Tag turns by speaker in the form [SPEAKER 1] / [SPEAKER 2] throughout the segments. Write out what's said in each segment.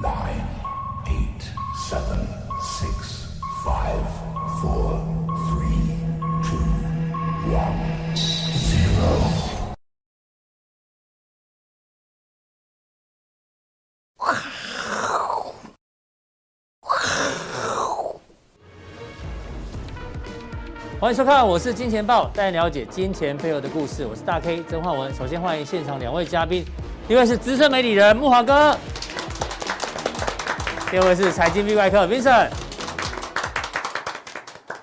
[SPEAKER 1] nine, eight, seven, six, five, four, three, two, one, zero.
[SPEAKER 2] 欢迎收看，我是金钱爆，带你了解金钱背后的故事。我是大 K 曾焕文。首先欢迎现场两位嘉宾，一位是资深媒体人慕驊哥，第二位是财经 V 外客 Vincent。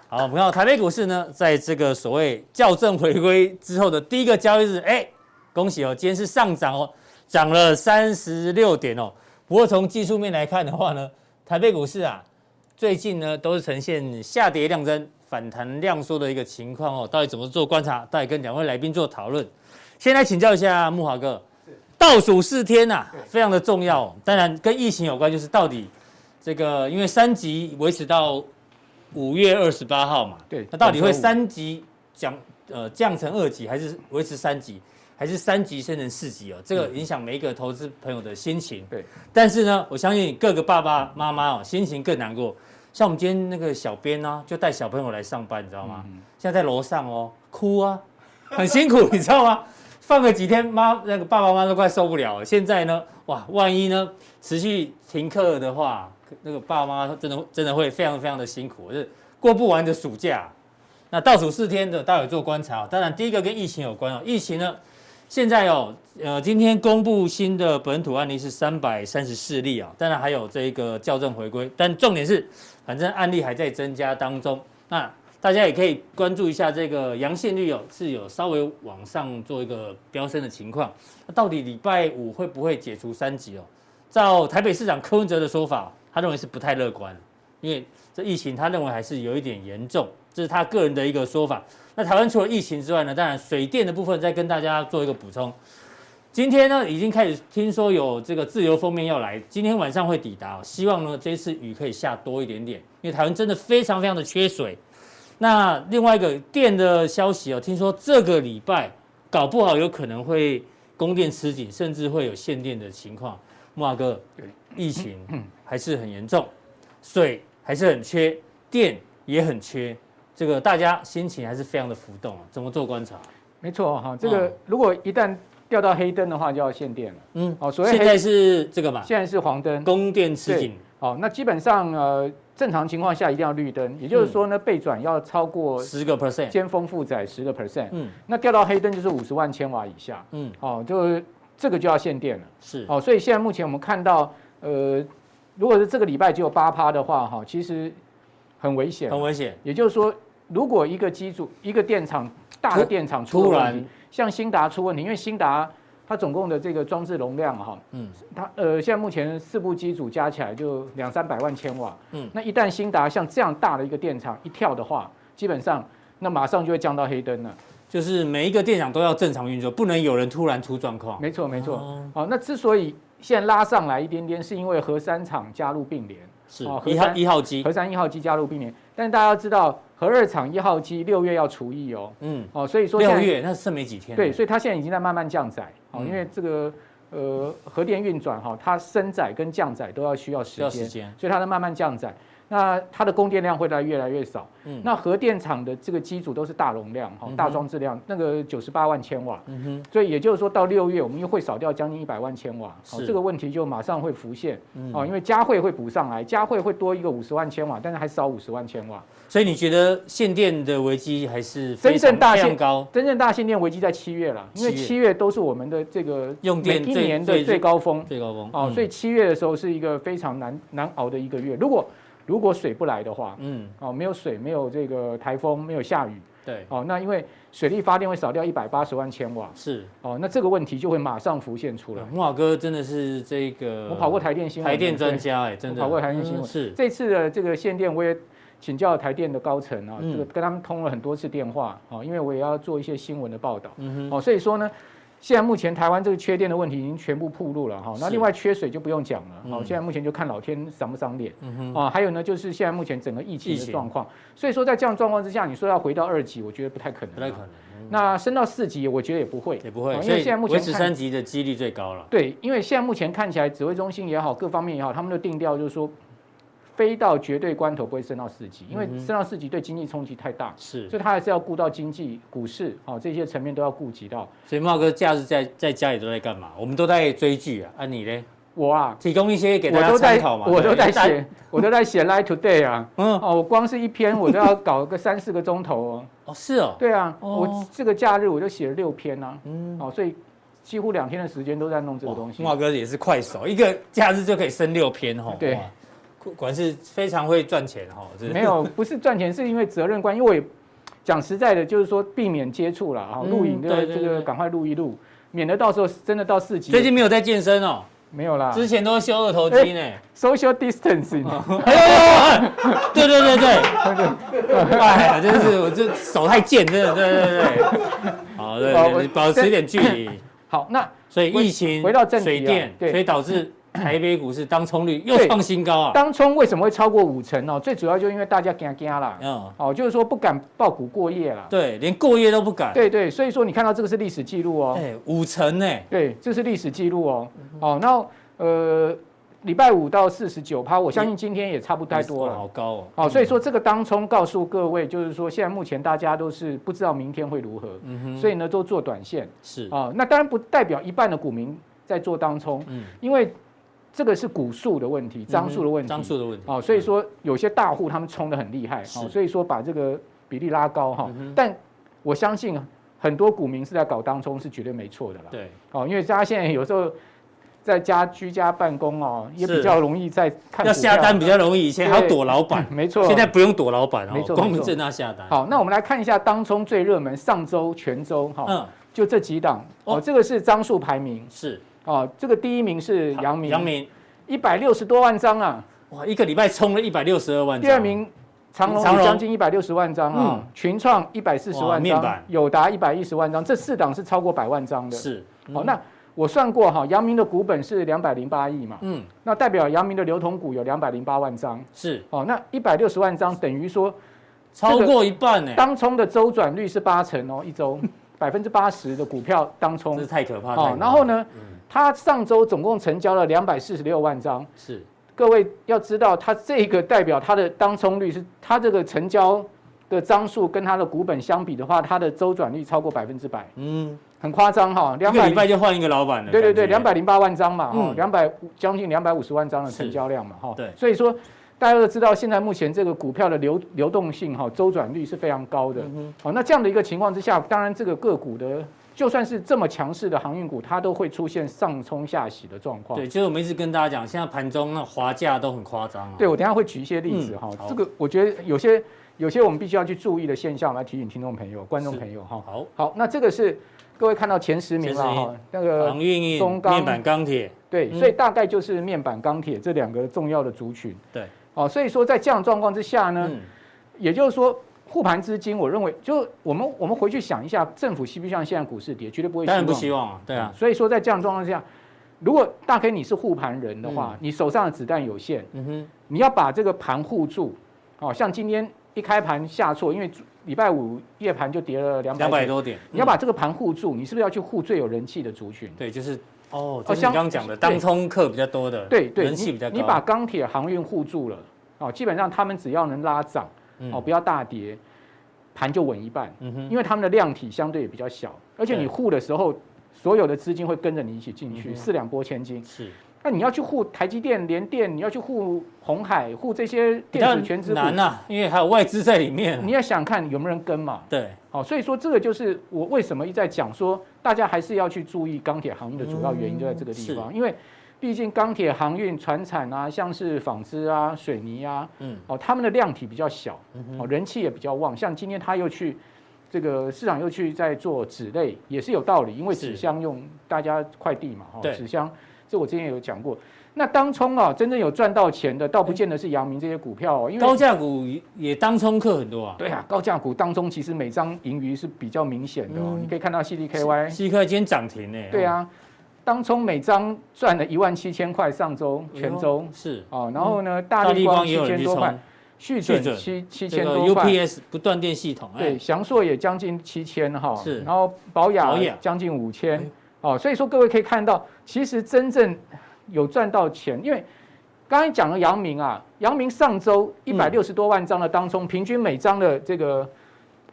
[SPEAKER 2] 好，我们看到台北股市呢，在这个所谓校正回归之后的第一个交易日，哎，恭喜哦，今天是上涨哦，涨了三十六点哦。不过从技术面来看的话呢，台北股市啊，最近呢都是呈现下跌量增。反弹量缩的一个情况哦，到底怎么做观察？到底跟两位来宾做讨论。先来请教一下慕驊哥，倒数四天呐、啊，非常的重要、哦。当然跟疫情有关，就是到底这个因为三级维持到五月二十八号嘛，
[SPEAKER 3] 对，
[SPEAKER 2] 那到底会三级降呃降成二级，还是维持三级，还是三级升成四级哦？这个影响每一个投资朋友的心情。对，但是呢，我相信各个爸爸妈妈哦，心情更难过。像我们今天那个小编呢、啊，就带小朋友来上班，你知道吗？嗯、现在在楼上哦，哭啊，很辛苦，你知道吗？放个几天，妈那个爸爸妈妈都快受不了了。现在呢，哇，万一呢持续停课的话，那个爸爸妈妈真的真的会非常非常的辛苦，就是过不完的暑假。那倒数四天的，待会做观察。当然，第一个跟疫情有关哦，疫情呢，现在哦，呃，今天公布新的本土案例是三百三十四例啊，当然还有这个校正回归，但重点是。反正案例还在增加当中，那大家也可以关注一下这个阳线率哦，是有稍微往上做一个飙升的情况。那到底礼拜五会不会解除三级哦？照台北市长柯文哲的说法，他认为是不太乐观，因为这疫情他认为还是有一点严重，这是他个人的一个说法。那台湾除了疫情之外呢，当然水电的部分再跟大家做一个补充。今天呢，已经开始听说有这个自由封面要来，今天晚上会抵达。希望呢，这次雨可以下多一点点，因为台湾真的非常非常的缺水。那另外一个电的消息哦，听说这个礼拜搞不好有可能会供电吃紧，甚至会有限电的情况。慕驊哥，疫情还是很严重，水还是很缺，电也很缺，这个大家心情还是非常的浮动啊。怎么做观察？
[SPEAKER 3] 没错哈，这个如果一旦掉到黑灯的话，就要限电了。嗯，
[SPEAKER 2] 哦，所以现在是这个嘛？
[SPEAKER 3] 现在是黄灯，
[SPEAKER 2] 供电吃紧。
[SPEAKER 3] 好，那基本上呃，正常情况下一定要绿灯，也就是说呢，背转要超过
[SPEAKER 2] 十个 percent，尖
[SPEAKER 3] 峰负载十个 percent。嗯，那掉到黑灯就是五十万千瓦以下。嗯，哦，就这个就要限电了。是，哦，所以现在目前我们看到，呃，如果是这个礼拜只有八趴的话，哈，其实很危险，
[SPEAKER 2] 很危险。
[SPEAKER 3] 也就是说，如果一个机组、一个电厂大的电厂出问题。像兴达出问题，因为兴达它总共的这个装置容量哈，嗯，它呃现在目前四部机组加起来就两三百万千瓦，嗯，那一旦新达像这样大的一个电厂一跳的话，基本上那马上就会降到黑灯了，
[SPEAKER 2] 就是每一个电厂都要正常运作，不能有人突然出状况。
[SPEAKER 3] 没错没错，哦，好，那之所以现在拉上来一点点，是因为核三厂加入并联，
[SPEAKER 2] 是一号一号机，
[SPEAKER 3] 核三一号机加入并联，但是大家要知道。核二厂一号机六月要除役哦，嗯，哦，所以说
[SPEAKER 2] 六月那剩没几天，
[SPEAKER 3] 对，所以它现在已经在慢慢降载，哦，因为这个呃核电运转哈，它升载跟降载都要需要时间，所以它在慢慢降载。那它的供电量会来越来越少。嗯，那核电厂的这个机组都是大容量哈，大装置量，那个九十八万千瓦。嗯哼。所以也就是说到六月，我们又会少掉将近一百万千瓦。是。这个问题就马上会浮现。嗯。哦，因为嘉惠会补上来，嘉惠会多一个五十万千瓦，但是还少五十万千瓦。
[SPEAKER 2] 所以你觉得限电的危机还是真正大限高？
[SPEAKER 3] 真正大限电危机在七月了，因为七月都是我们的这个用电一年的最高峰。最高峰。哦，所以七月的时候是一个非常难难熬的一个月。如果如果水不来的话，嗯，哦，没有水，没有这个台风，没有下雨，对，哦，那因为水力发电会少掉一百八十万千瓦，是，哦，那这个问题就会马上浮现出来。
[SPEAKER 2] 慕驊哥真的是这个，
[SPEAKER 3] 我跑过台电新闻，
[SPEAKER 2] 台电专家哎，真的，
[SPEAKER 3] 跑过台电新闻，是。这次的这个限电，我也请教台电的高层啊，这个跟他们通了很多次电话，啊，因为我也要做一些新闻的报道，嗯哼，哦，所以说呢，现在目前台湾这个缺电的问题已经全部暴露了哈，那另外缺水就不用讲了，好，现在目前就看老天赏不赏脸，啊，还有呢就是现在目前整个疫情的状况，所以说在这样状况之下，你说要回到二级，我觉得不太可能，
[SPEAKER 2] 不太可能。
[SPEAKER 3] 那升到四级，我觉得也不会，
[SPEAKER 2] 也不会，因为现在目前维持三级的几率最高了。
[SPEAKER 3] 对，因为现在目前看起来，指挥中心也好，各方面也好，他们的定调就是说。非到绝对关头不会升到四级，因为升到四级对经济冲击太大，是，所以他还是要顾到经济、股市，好这些层面都要顾及到。
[SPEAKER 2] 所以茂哥假日在在家里都在干嘛？我们都在追剧啊，啊你呢？
[SPEAKER 3] 我啊，
[SPEAKER 2] 提供一些给大家参考嘛。
[SPEAKER 3] 我都在写，我都在写 Line Today 啊，嗯，哦，我光是一篇我都要搞个三四个钟头哦。
[SPEAKER 2] 哦，是哦。
[SPEAKER 3] 对啊，我这个假日我就写了六篇啊，嗯，哦，所以几乎两天的时间都在弄这个东西。
[SPEAKER 2] 茂哥也是快手，一个假日就可以生六篇哦。
[SPEAKER 3] 对。
[SPEAKER 2] 果然是非常会赚钱哈，
[SPEAKER 3] 没有，不是赚钱，是因为责任关系。因为讲实在的，就是说避免接触了啊，录影的这个赶快录一录，免得到时候真的到四级。
[SPEAKER 2] 最近没有在健身哦，
[SPEAKER 3] 没有啦，
[SPEAKER 2] 之前都是修二头肌呢
[SPEAKER 3] ，social distancing。
[SPEAKER 2] 哎呦，对对对对，哎，真是我这手太贱，真的，对对对。好，对，保持一点距离。
[SPEAKER 3] 好，那
[SPEAKER 2] 所以疫情
[SPEAKER 3] 回到正题，
[SPEAKER 2] 水电，所以导致。台北股市当冲率又创新高啊！
[SPEAKER 3] 当冲为什么会超过五成哦？最主要就因为大家惊惊啦，嗯，哦，就是说不敢爆股过夜啦，
[SPEAKER 2] 对，连过夜都不敢。
[SPEAKER 3] 对对，所以说你看到这个是历史记录哦，
[SPEAKER 2] 哎，五成呢？
[SPEAKER 3] 对，这是历史记录哦。哦，那呃，礼拜五到四十九趴，我相信今天也差不太多了，
[SPEAKER 2] 好高哦。
[SPEAKER 3] 好，所以说这个当冲告诉各位，就是说现在目前大家都是不知道明天会如何，嗯哼，所以呢都做短线是啊，那当然不代表一半的股民在做当冲，嗯，因为。这个是股数的问题，张数的问题，
[SPEAKER 2] 张数的问题。
[SPEAKER 3] 哦，所以说有些大户他们冲的很厉害，哦，所以说把这个比例拉高哈。但我相信很多股民是在搞当冲是绝对没错的啦。对。哦，因为大家现在有时候在家居家办公哦，也比较容易在看。
[SPEAKER 2] 要下单比较容易，以前还要躲老板。
[SPEAKER 3] 没错。
[SPEAKER 2] 现在不用躲老板哦，
[SPEAKER 3] 没错，
[SPEAKER 2] 光明正大下单。
[SPEAKER 3] 好，那我们来看一下当冲最热门上周全周哈，嗯，就这几档哦，这个是张数排名是。哦，这个第一名是阳明，阳明一百六十多万张啊！
[SPEAKER 2] 哇，一个礼拜冲了一百六十二万张。
[SPEAKER 3] 第二名长隆将近一百六十万张啊，群创一百四十万张，友达一百一十万张，这四档是超过百万张的。是，好，那我算过哈，阳明的股本是两百零八亿嘛，嗯，那代表阳明的流通股有两百零八万张。是，哦，那一百六十万张等于说
[SPEAKER 2] 超过一半呢。
[SPEAKER 3] 当冲的周转率是八成哦，一周 百分之八十的股票当冲，
[SPEAKER 2] 这是太可怕了。
[SPEAKER 3] 然后呢？它上周总共成交了两百四十六万张，是。各位要知道，它这个代表它的当冲率是它这个成交的张数跟它的股本相比的话，它的周转率超过百分之百，嗯，很夸张哈，两百
[SPEAKER 2] 礼拜就换一个老板了，
[SPEAKER 3] 对对对，两百零八万张嘛，哈，两百将近两百五十万张的成交量嘛，哈，对，所以说大家都知道，现在目前这个股票的流流动性哈，周转率是非常高的，好，那这样的一个情况之下，当然这个个股的。就算是这么强势的航运股，它都会出现上冲下洗的状况。
[SPEAKER 2] 对，就是我们一直跟大家讲，现在盘中那滑价都很夸张啊。
[SPEAKER 3] 对，我等下会举一些例子哈。嗯、这个我觉得有些有些我们必须要去注意的现象，来提醒听众朋友、观众朋友哈。好，好，那这个是各位看到前十名了哈。那个
[SPEAKER 2] 航运、中钢、面板、钢铁。
[SPEAKER 3] 对，所以大概就是面板、钢铁这两个重要的族群。对，哦，所以说在这样状况之下呢，嗯、也就是说。护盘资金，我认为就我们我们回去想一下，政府希不希望现在股市跌？绝对不会希望。
[SPEAKER 2] 当然不希望啊，对啊。
[SPEAKER 3] 所以说在这样状况之下，如果大 K 你是护盘人的话，嗯、你手上的子弹有限，嗯哼，你要把这个盘护住。哦，像今天一开盘下挫，因为礼拜五夜盘就跌了两百
[SPEAKER 2] 多点，
[SPEAKER 3] 你要把这个盘护住，你是不是要去护最有人气的族群？
[SPEAKER 2] 对，就是哦，就像你刚刚讲的，当冲客比较多的，
[SPEAKER 3] 对对，
[SPEAKER 2] 人气比较高
[SPEAKER 3] 你。你把钢铁航运护住了，哦，基本上他们只要能拉涨，哦，不要大跌。盘就稳一半，嗯哼，因为他们的量体相对也比较小，而且你护的时候，所有的资金会跟着你一起进去，四两拨千斤。是，那你要去护台积电、联电，你要去护红海、护这些电子全资股，
[SPEAKER 2] 难呐，因为还有外资在里面。
[SPEAKER 3] 你要想看有没有人跟嘛？
[SPEAKER 2] 对，
[SPEAKER 3] 好，所以说这个就是我为什么一再讲说，大家还是要去注意钢铁行业的主要原因就在这个地方，因为。毕竟钢铁、航运、船产啊，像是纺织啊、水泥啊，嗯，哦，他们的量体比较小，哦，人气也比较旺。像今天他又去这个市场又去在做纸类，也是有道理，因为纸箱用大家快递嘛，哈，纸箱这我之前有讲过。那当冲啊，真正有赚到钱的，倒不见得是阳明这些股票哦，因为
[SPEAKER 2] 高价股也当冲客很多啊。
[SPEAKER 3] 对啊，高价股当冲其实每张盈余是比较明显的哦。嗯、你可以看到 CDKY，CDKY
[SPEAKER 2] 今天涨停呢。
[SPEAKER 3] 对啊，当冲每张赚了一万七千块，上周全周
[SPEAKER 2] 是
[SPEAKER 3] 哦。然后呢，大立光七千多块，续准七七千多块
[SPEAKER 2] ，UPS 不断电系统，
[SPEAKER 3] 对，祥硕也将近七千哈。是，然后保雅将近五千哦。所以说各位可以看到，其实真正。有赚到钱，因为刚才讲了阳明啊，阳明上周一百六十多万张的当冲，平均每张的这个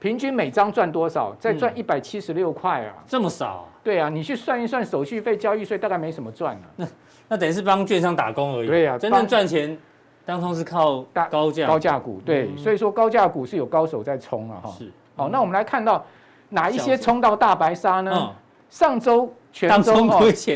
[SPEAKER 3] 平均每张赚多少？再赚一百七十六块啊，
[SPEAKER 2] 这么少？
[SPEAKER 3] 对啊，你去算一算手续费、交易税，大概没什么赚啊。
[SPEAKER 2] 那那等于是帮券商打工而已。
[SPEAKER 3] 对啊，
[SPEAKER 2] 真正赚钱当冲是靠大高价
[SPEAKER 3] 高价股。对，所以说高价股是有高手在冲啊。哈。是。好，那我们来看到哪一些冲到大白鲨呢？上周。全州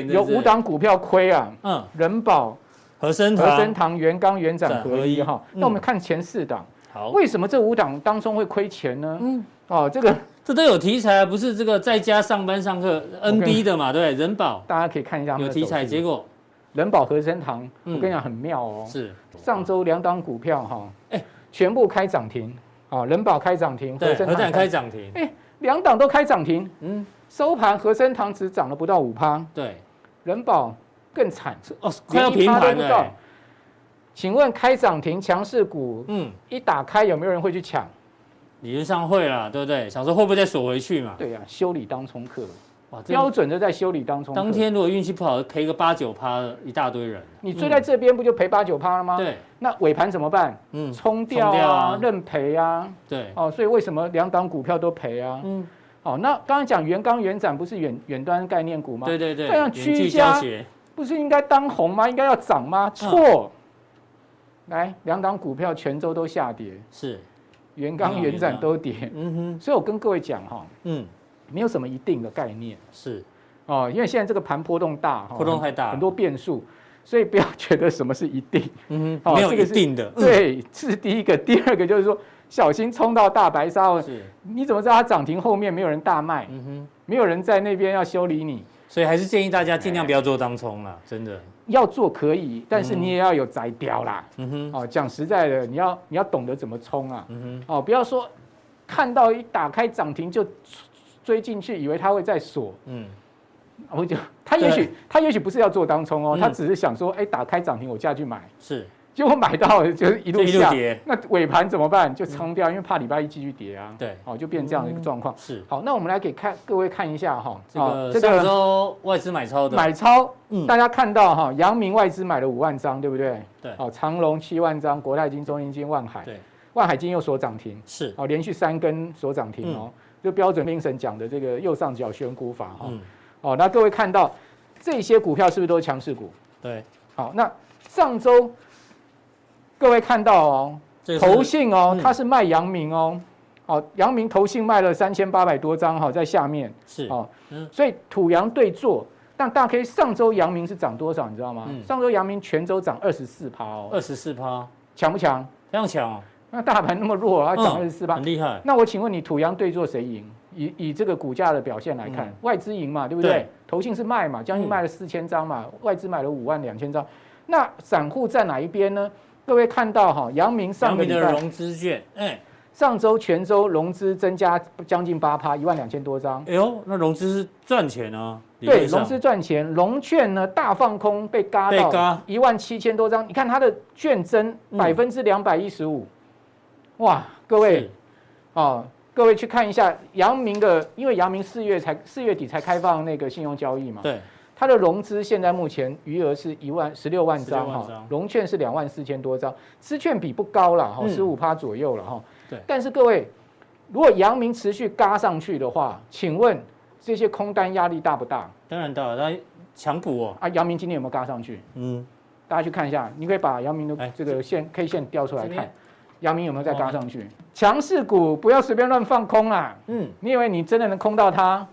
[SPEAKER 3] 有五档股票亏啊，嗯，人保、
[SPEAKER 2] 和生
[SPEAKER 3] 和生堂、元刚、元展合一哈。那我们看前四档，好，为什么这五档当中会亏钱呢？嗯，哦，这个
[SPEAKER 2] 这都有题材啊，不是这个在家上班上课 NB 的嘛，对，人保。
[SPEAKER 3] 大家可以看一下
[SPEAKER 2] 有题材，结果。
[SPEAKER 3] 人保和生堂，我跟你讲很妙哦，是。上周两档股票哈，哎，全部开涨停，啊，人保开涨停，
[SPEAKER 2] 和生堂开。涨停，
[SPEAKER 3] 哎，两档都开涨停，嗯。收盘，和生堂只涨了不到五趴，
[SPEAKER 2] 对，
[SPEAKER 3] 人保更惨
[SPEAKER 2] 哦，快要平盘了。
[SPEAKER 3] 请问开涨停强势股，嗯，一打开有没有人会去抢？
[SPEAKER 2] 理论上会啦，对不对？想说会不会再锁回去嘛？
[SPEAKER 3] 对呀，修理当冲客，哇，标准的在修理当冲。
[SPEAKER 2] 当天如果运气不好，赔个八九趴，一大堆人。
[SPEAKER 3] 你追在这边不就赔八九趴了吗？对。那尾盘怎么办？嗯，冲掉啊，认赔啊。对。哦，所以为什么两档股票都赔啊？嗯。哦，那刚刚讲元刚、元展不是远远端概念股吗？
[SPEAKER 2] 对对对，
[SPEAKER 3] 这样居家不是应该当红吗？应该要涨吗？错，来两档股票全州都下跌，是。元刚、元展都跌。嗯哼，所以我跟各位讲哈，嗯，没有什么一定的概念，是。哦，因为现在这个盘波动大，
[SPEAKER 2] 波动太大，
[SPEAKER 3] 很多变数，所以不要觉得什么是一定，
[SPEAKER 2] 嗯哼，没有一定的，
[SPEAKER 3] 对，这是第一个，第二个就是说。小心冲到大白鲨！是，你怎么知道它涨停后面没有人大卖？嗯哼，没有人在那边要修理你，
[SPEAKER 2] 所以还是建议大家尽量不要做当冲了，真的。
[SPEAKER 3] 要做可以，但是你也要有摘标啦。嗯哼，哦，讲实在的，你要你要懂得怎么冲啊。嗯哼，哦，不要说看到一打开涨停就追进去，以为它会再锁。嗯，我就他也许他也许不是要做当冲哦，他只是想说，哎，打开涨停我下去买。是。结果买到就是一路下，跌。那尾盘怎么办？就冲掉，因为怕礼拜一继续跌啊。对，好，就变这样的一个状况。是，好，那我们来给看各位看一下哈，
[SPEAKER 2] 这个上周外资买超的。
[SPEAKER 3] 买超，大家看到哈，阳明外资买了五万张，对不对？对，好，长隆七万张，国泰金、中英金、万海，对，万海金又锁涨停，是，好，连续三根锁涨停哦，就标准评审讲的这个右上角选股法哈，哦，那各位看到这些股票是不是都是强势股？对，好，那上周。各位看到哦，投信哦，它是卖阳明哦，哦，阳明投信卖了三千八百多张哈，在下面是哦，所以土洋对坐，但大 K 上周阳明是涨多少，你知道吗？上周阳明全周涨二十四趴哦，
[SPEAKER 2] 二十四趴，
[SPEAKER 3] 强不强？
[SPEAKER 2] 非常强哦。
[SPEAKER 3] 那大盘那么弱，它涨二十四趴，
[SPEAKER 2] 很厉害。
[SPEAKER 3] 那我请问你，土洋对坐谁赢？以以这个股价的表现来看，外资赢嘛，对不对？投信是卖嘛，将近卖了四千张嘛，外资买了五万两千张，那散户在哪一边呢？各位看到哈，阳明上个礼拜
[SPEAKER 2] 的融资券，哎，
[SPEAKER 3] 上周全周融资增加将近八趴，一万两千多张。
[SPEAKER 2] 哎呦，那融资是赚钱啊？
[SPEAKER 3] 对，融资赚钱，融券呢大放空被嘎到一万七千多张。你看它的券增百分之两百一十五，哇，各位，哦，各位去看一下阳明的，因为阳明四月才四月底才开放那个信用交易嘛。对。它的融资现在目前余额是一万十六万张哈，融券是两万四千多张，资券比不高了哈，十五趴左右了哈。对。但是各位，如果阳明持续嘎上去的话，请问这些空单压力大不大？
[SPEAKER 2] 当然大了，那强补哦。
[SPEAKER 3] 啊，阳明今天有没有嘎上去？嗯。大家去看一下，你可以把阳明的这个线 K 线调出来看，阳明有没有再嘎上去？强势股不要随便乱放空啊。嗯。你以为你真的能空到它？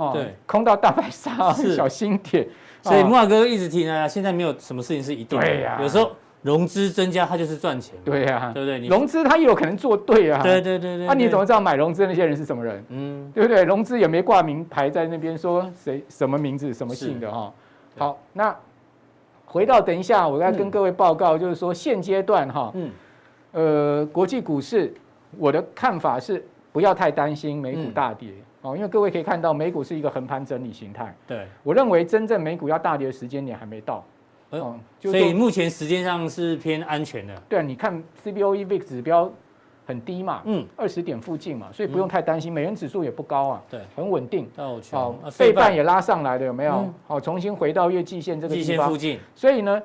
[SPEAKER 3] 哦，对，空到大白鲨，小心点。
[SPEAKER 2] 所以慕驊哥一直提呢，现在没有什么事情是一定的。对呀，有时候融资增加，它就是赚钱。
[SPEAKER 3] 对呀，对不对？融资它也有可能做对啊。对对对对。那你怎么知道买融资的那些人是什么人？嗯，对不对？融资也没挂名牌在那边，说谁什么名字什么姓的哈。好，那回到等一下，我要跟各位报告，就是说现阶段哈，嗯，呃，国际股市，我的看法是不要太担心美股大跌哦，因为各位可以看到美股是一个横盘整理形态。
[SPEAKER 2] 对，
[SPEAKER 3] 我认为真正美股要大跌的时间点还没到。
[SPEAKER 2] 哦，所以目前时间上是偏安全的。
[SPEAKER 3] 对啊，你看 CBOE VIX 指标很低嘛，嗯，二十点附近嘛，所以不用太担心。美元指数也不高啊，对，很稳定。
[SPEAKER 2] 好，
[SPEAKER 3] 费半也拉上来了，有没有？好，重新回到月季线这个地方
[SPEAKER 2] 附近。
[SPEAKER 3] 所以呢，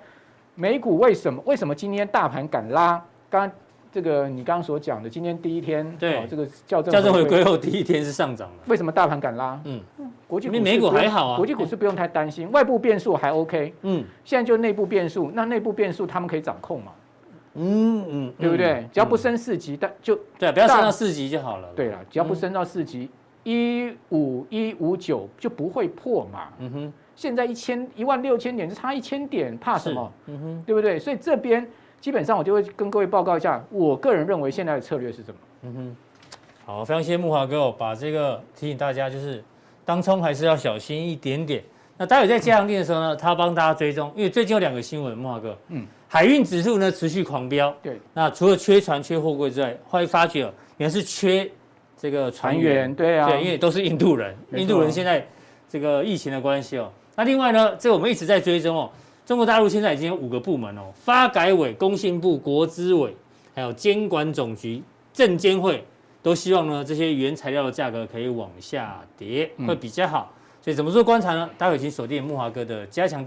[SPEAKER 3] 美股为什么为什么今天大盘敢拉？刚这个你刚刚所讲的，今天第一天，
[SPEAKER 2] 对，
[SPEAKER 3] 这个校正
[SPEAKER 2] 校正回归后第一天是上涨的。
[SPEAKER 3] 为什么大盘敢拉？嗯。国际股
[SPEAKER 2] 美股还好啊，
[SPEAKER 3] 国际股市不用太担心，外部变数还 OK。嗯，现在就内部变数，那内部变数他们可以掌控嘛？嗯嗯，对不对？只要不升四级，但就
[SPEAKER 2] 对，不要升到四级就好了。
[SPEAKER 3] 对了，只要不升到四级，一五一五九就不会破嘛。嗯哼，现在一千一万六千点就差一千点，怕什么？嗯哼，对不对？所以这边基本上我就会跟各位报告一下，我个人认为现在的策略是什么？嗯哼，
[SPEAKER 2] 好，非常谢谢木华哥，把这个提醒大家就是。当冲还是要小心一点点。那待会在加强店的时候呢，他帮大家追踪，因为最近有两个新闻，木华哥，嗯，海运指数呢持续狂飙，
[SPEAKER 3] 对。
[SPEAKER 2] 那除了缺船、缺货柜之外，后来发觉原来是缺这个船员，
[SPEAKER 3] 对啊，
[SPEAKER 2] 对，因为都是印度人，印度人现在这个疫情的关系哦。那另外呢，这个我们一直在追踪哦，中国大陆现在已经有五个部门哦，发改委、工信部、国资委，还有监管总局、证监会。都希望呢，这些原材料的价格可以往下跌，会比较好。所以怎么做观察呢？待会请锁定木华哥的加强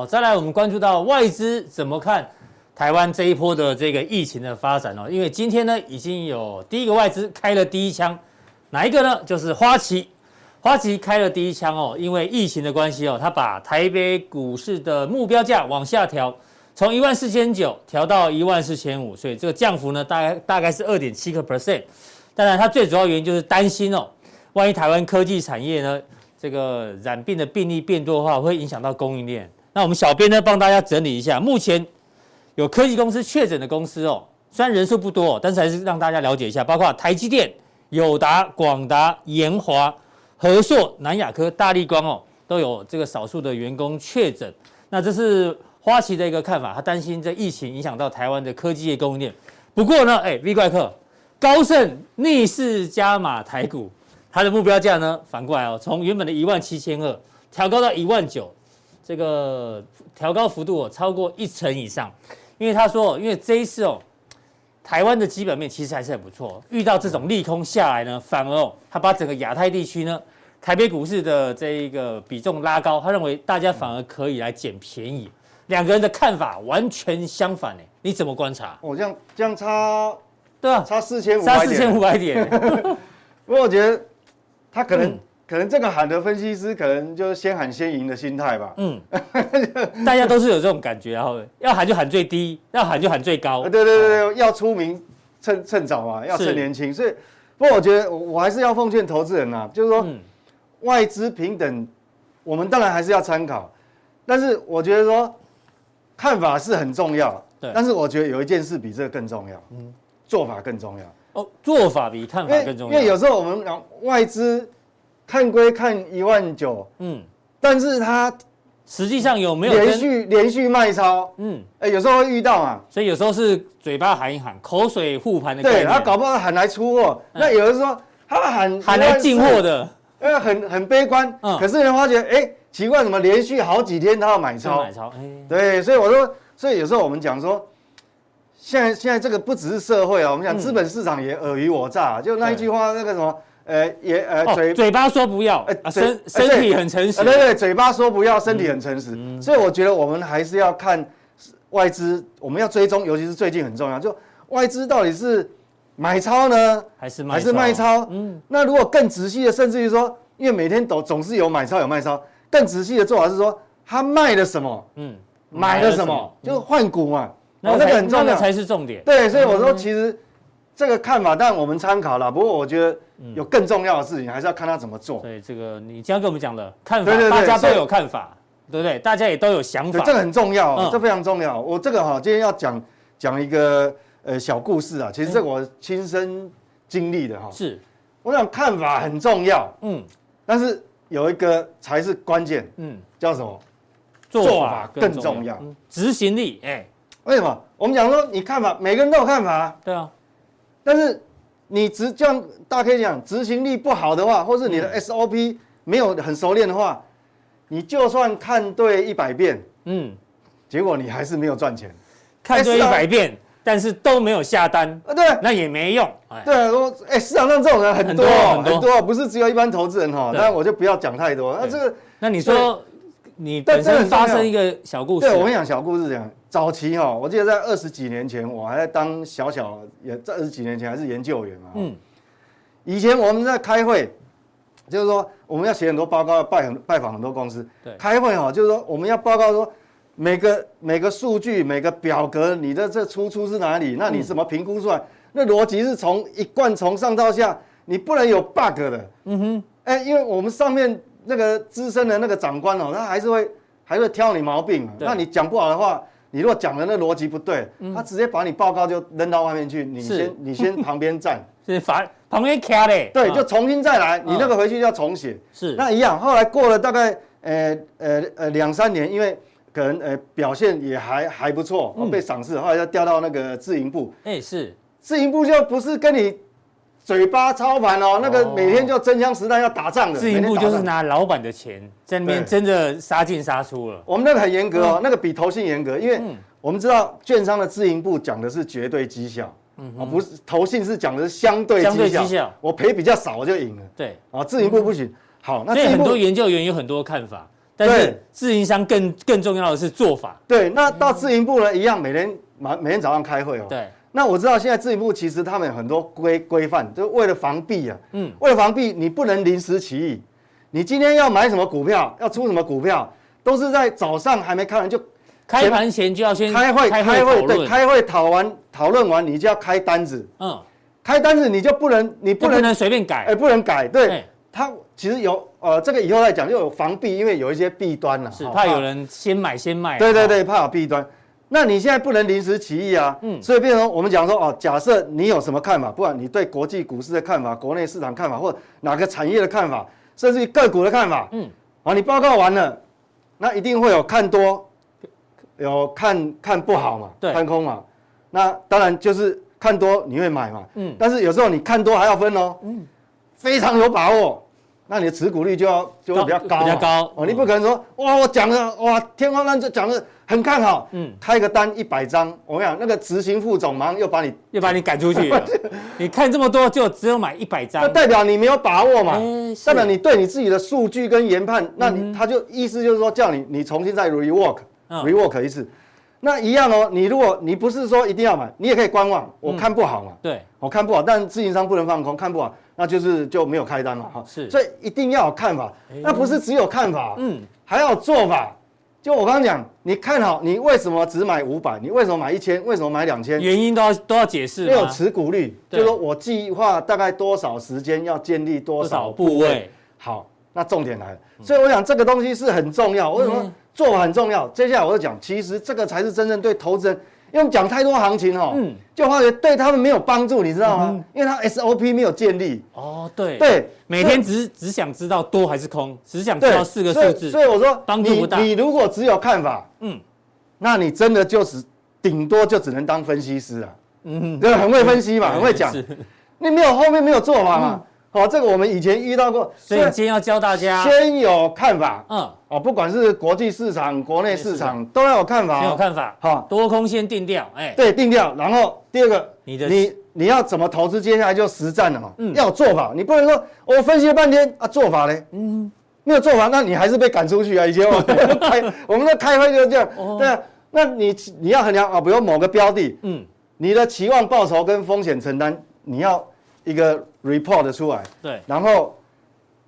[SPEAKER 2] 好。再来，我们关注到外资怎么看台湾这一波的这个疫情的发展哦。因为今天呢，已经有第一个外资开了第一枪，哪一个呢？就是花旗。花旗开了第一枪哦，因为疫情的关系哦，他把台北股市的目标价往下调，从一万四千九调到一万四千五，所以这个降幅呢，大概大概是二点七个 percent。当然，它最主要原因就是担心哦，万一台湾科技产业呢，这个染病的病例变多的话，会影响到供应链。那我们小编呢，帮大家整理一下，目前有科技公司确诊的公司哦，虽然人数不多，但是还是让大家了解一下，包括台积电、友达、广达、研华、和硕、南亚科、大立光哦，都有这个少数的员工确诊。那这是花旗的一个看法，他担心这疫情影响到台湾的科技业供应链。不过呢，哎，V 怪客高盛逆势加码台股，它的目标价呢，反过来哦，从原本的一万七千二调高到一万九。这个调高幅度哦，超过一成以上，因为他说，因为这一次哦，台湾的基本面其实还是很不错，遇到这种利空下来呢，反而哦，他把整个亚太地区呢，台北股市的这一个比重拉高，他认为大家反而可以来捡便宜。两个人的看法完全相反呢，你怎么观察？
[SPEAKER 4] 哦，这样这样差，
[SPEAKER 2] 对啊，
[SPEAKER 4] 差四千五，
[SPEAKER 2] 差四千五百点。
[SPEAKER 4] 不过我觉得他可能、嗯。可能这个喊的分析师，可能就是先喊先赢的心态吧。嗯，
[SPEAKER 2] 大家都是有这种感觉，然后要喊就喊最低，要喊就喊最高。
[SPEAKER 4] 对对对对，要出名趁趁早嘛，要趁年轻。所以，不过我觉得我还是要奉劝投资人啊，就是说外资平等，我们当然还是要参考，但是我觉得说看法是很重要。对，但是我觉得有一件事比这个更重要，嗯，做法更重要。
[SPEAKER 2] 哦，做法比看法更重要。
[SPEAKER 4] 因为有时候我们讲外资。看归看一万九，嗯，但是他
[SPEAKER 2] 实际上有没有
[SPEAKER 4] 连续连续卖超？嗯，哎，有时候会遇到嘛，
[SPEAKER 2] 所以有时候是嘴巴喊一喊，口水护盘的。对，
[SPEAKER 4] 他搞不好喊来出货，那有的时候他喊
[SPEAKER 2] 喊来进货的，
[SPEAKER 4] 呃，很很悲观。嗯，可是人发觉，哎，奇怪，怎么连续好几天他要买超？买超，对，所以我说，所以有时候我们讲说，现在现在这个不只是社会啊，我们讲资本市场也尔虞我诈，就那一句话，那个什么。呃，也呃，嘴
[SPEAKER 2] 嘴巴说不要，呃，身身体很诚实，
[SPEAKER 4] 对对，嘴巴说不要，身体很诚实，所以我觉得我们还是要看外资，我们要追踪，尤其是最近很重要，就外资到底是买超呢，还是还是卖超？嗯，那如果更仔细的，甚至于说，因为每天都总是有买超有卖超，更仔细的做法是说，他卖了什么？嗯，买了什么？就是换股嘛，
[SPEAKER 2] 那个很重要，那个才是重点。
[SPEAKER 4] 对，所以我说其实这个看法，但我们参考了。不过我觉得有更重要的事情，还是要看他怎么做。
[SPEAKER 2] 对，这个你今天跟我们讲的看法，大家都有看法，对不对？大家也都有想法，
[SPEAKER 4] 这个很重要，这非常重要。我这个哈，今天要讲讲一个呃小故事啊，其实这我亲身经历的哈。是，我想看法很重要，嗯，但是有一个才是关键，嗯，叫什么？做法更重要，
[SPEAKER 2] 执行力，哎。
[SPEAKER 4] 为什么？我们讲说，你看法，每个人都有看法，
[SPEAKER 2] 对啊。
[SPEAKER 4] 但是你执这样，大家可以讲，执行力不好的话，或是你的 SOP 没有很熟练的话，你就算看对一百遍，嗯，结果你还是没有赚钱。
[SPEAKER 2] 看对一百遍，但是都没有下单，
[SPEAKER 4] 啊，对，
[SPEAKER 2] 那也没用。
[SPEAKER 4] 对啊，说，哎，市场上这种人很多很多，不是只有一般投资人哈。那我就不要讲太多。那这个，
[SPEAKER 2] 那你说。你本身发生一个小故事，
[SPEAKER 4] 对，我跟你讲小故事讲，早期哈，我记得在二十几年前，我还在当小小，也在二十几年前还是研究员嘛。嗯。以前我们在开会，就是说我们要写很多报告，要拜很拜访很多公司。对。开会哈，就是说我们要报告说每个每个数据、每个表格，你的这出处是哪里？那你怎么评估出来？那逻辑是从一贯从上到下，你不能有 bug 的。嗯哼。哎，因为我们上面。那个资深的那个长官哦，他还是会还是会挑你毛病。那你讲不好的话，你如果讲的那逻辑不对，他直接把你报告就扔到外面去。你先你先 旁边站，
[SPEAKER 2] 是反旁边卡嘞。
[SPEAKER 4] 对，就重新再来，你那个回去就要重写。是，那一样。后来过了大概呃呃呃两三年，因为可能呃表现也还还不错，被赏识，后来就调到那个自营部。
[SPEAKER 2] 哎，是
[SPEAKER 4] 自营部就不是跟你。嘴巴操盘哦，那个每天就真枪实弹要打仗的。
[SPEAKER 2] 自营部就是拿老板的钱在那边真的杀进杀出了。
[SPEAKER 4] 我们那个很严格哦，那个比投信严格，因为我们知道券商的自营部讲的是绝对绩效，啊不是投信是讲的是相对绩效。我赔比较少我就赢了。对啊，自营部不行。好，
[SPEAKER 2] 那很多研究员有很多看法，但是自营商更更重要的是做法。
[SPEAKER 4] 对，那到自营部呢一样，每天每每天早上开会哦。对。那我知道现在自营部其实他们有很多规规范，就是为了防弊啊。嗯。为了防弊，你不能临时起意。你今天要买什么股票，要出什么股票，都是在早上还没开完就，
[SPEAKER 2] 开盘前就要先
[SPEAKER 4] 开会开会对，开会讨完讨论完，你就要开单子。嗯。开单子你就不能你不能
[SPEAKER 2] 随便改，
[SPEAKER 4] 哎，不能改。对。他其实有呃，这个以后再讲，就有防弊，因为有一些弊端了。
[SPEAKER 2] 是怕有人先买先卖。
[SPEAKER 4] 对对对，怕有弊端。那你现在不能临时起意啊，嗯，所以变成我们讲说哦，假设你有什么看法，不管你对国际股市的看法、国内市场看法，或者哪个产业的看法，甚至于个股的看法，嗯，啊，你报告完了，那一定会有看多，有看看不好嘛，对，看空嘛，那当然就是看多你会买嘛，嗯，但是有时候你看多还要分哦，嗯，非常有把握，那你的持股率就要就会比较高，
[SPEAKER 2] 比较高
[SPEAKER 4] 哦，你不可能说哇，我讲了哇，天花乱坠讲的。很看好，嗯，开个单一百张，我跟你讲，那个执行副总马上又把你
[SPEAKER 2] 又把你赶出去了。你看这么多，就只有买一百张，
[SPEAKER 4] 那代表你没有把握嘛？代表你对你自己的数据跟研判，那你他就意思就是说叫你你重新再 rework，rework 一次。那一样哦，你如果你不是说一定要买，你也可以观望。我看不好嘛，对，我看不好，但自营商不能放空，看不好，那就是就没有开单嘛。哈，是，所以一定要有看法，那不是只有看法，嗯，还要有做法。就我刚刚讲，你看好，你为什么只买五百？你为什么买一千？为什么买两千？
[SPEAKER 2] 原因都要都要解释。
[SPEAKER 4] 没有持股率，就是说我计划大概多少时间要建立多少部位。好，那重点来了。所以我想这个东西是很重要。为什么做法很重要？接下来我就讲，其实这个才是真正对投资人。因讲太多行情哦，嗯，就发觉对他们没有帮助，你知道吗？因为他 SOP 没有建立。
[SPEAKER 2] 哦，对对，每天只只想知道多还是空，只想知道四个数字。
[SPEAKER 4] 所以我说，帮助不大。你如果只有看法，嗯，那你真的就是顶多就只能当分析师啊。嗯，对，很会分析嘛，很会讲。你没有后面没有做法嘛？好，这个我们以前遇到过。
[SPEAKER 2] 所以今天要教大家，
[SPEAKER 4] 先有看法，嗯。哦，不管是国际市场、国内市场，都要有看法。
[SPEAKER 2] 有看法，好，多空先定调，哎，
[SPEAKER 4] 对，定调。然后第二个，你的你你要怎么投资？接下来就实战了嘛。嗯，要有做法，你不能说我分析了半天啊，做法嘞，嗯，没有做法，那你还是被赶出去啊。以前我们 开我们的开会就是这样，对啊。那你你要衡量啊，比如某个标的，嗯，你的期望报酬跟风险承担，你要一个 report 出来，对，然后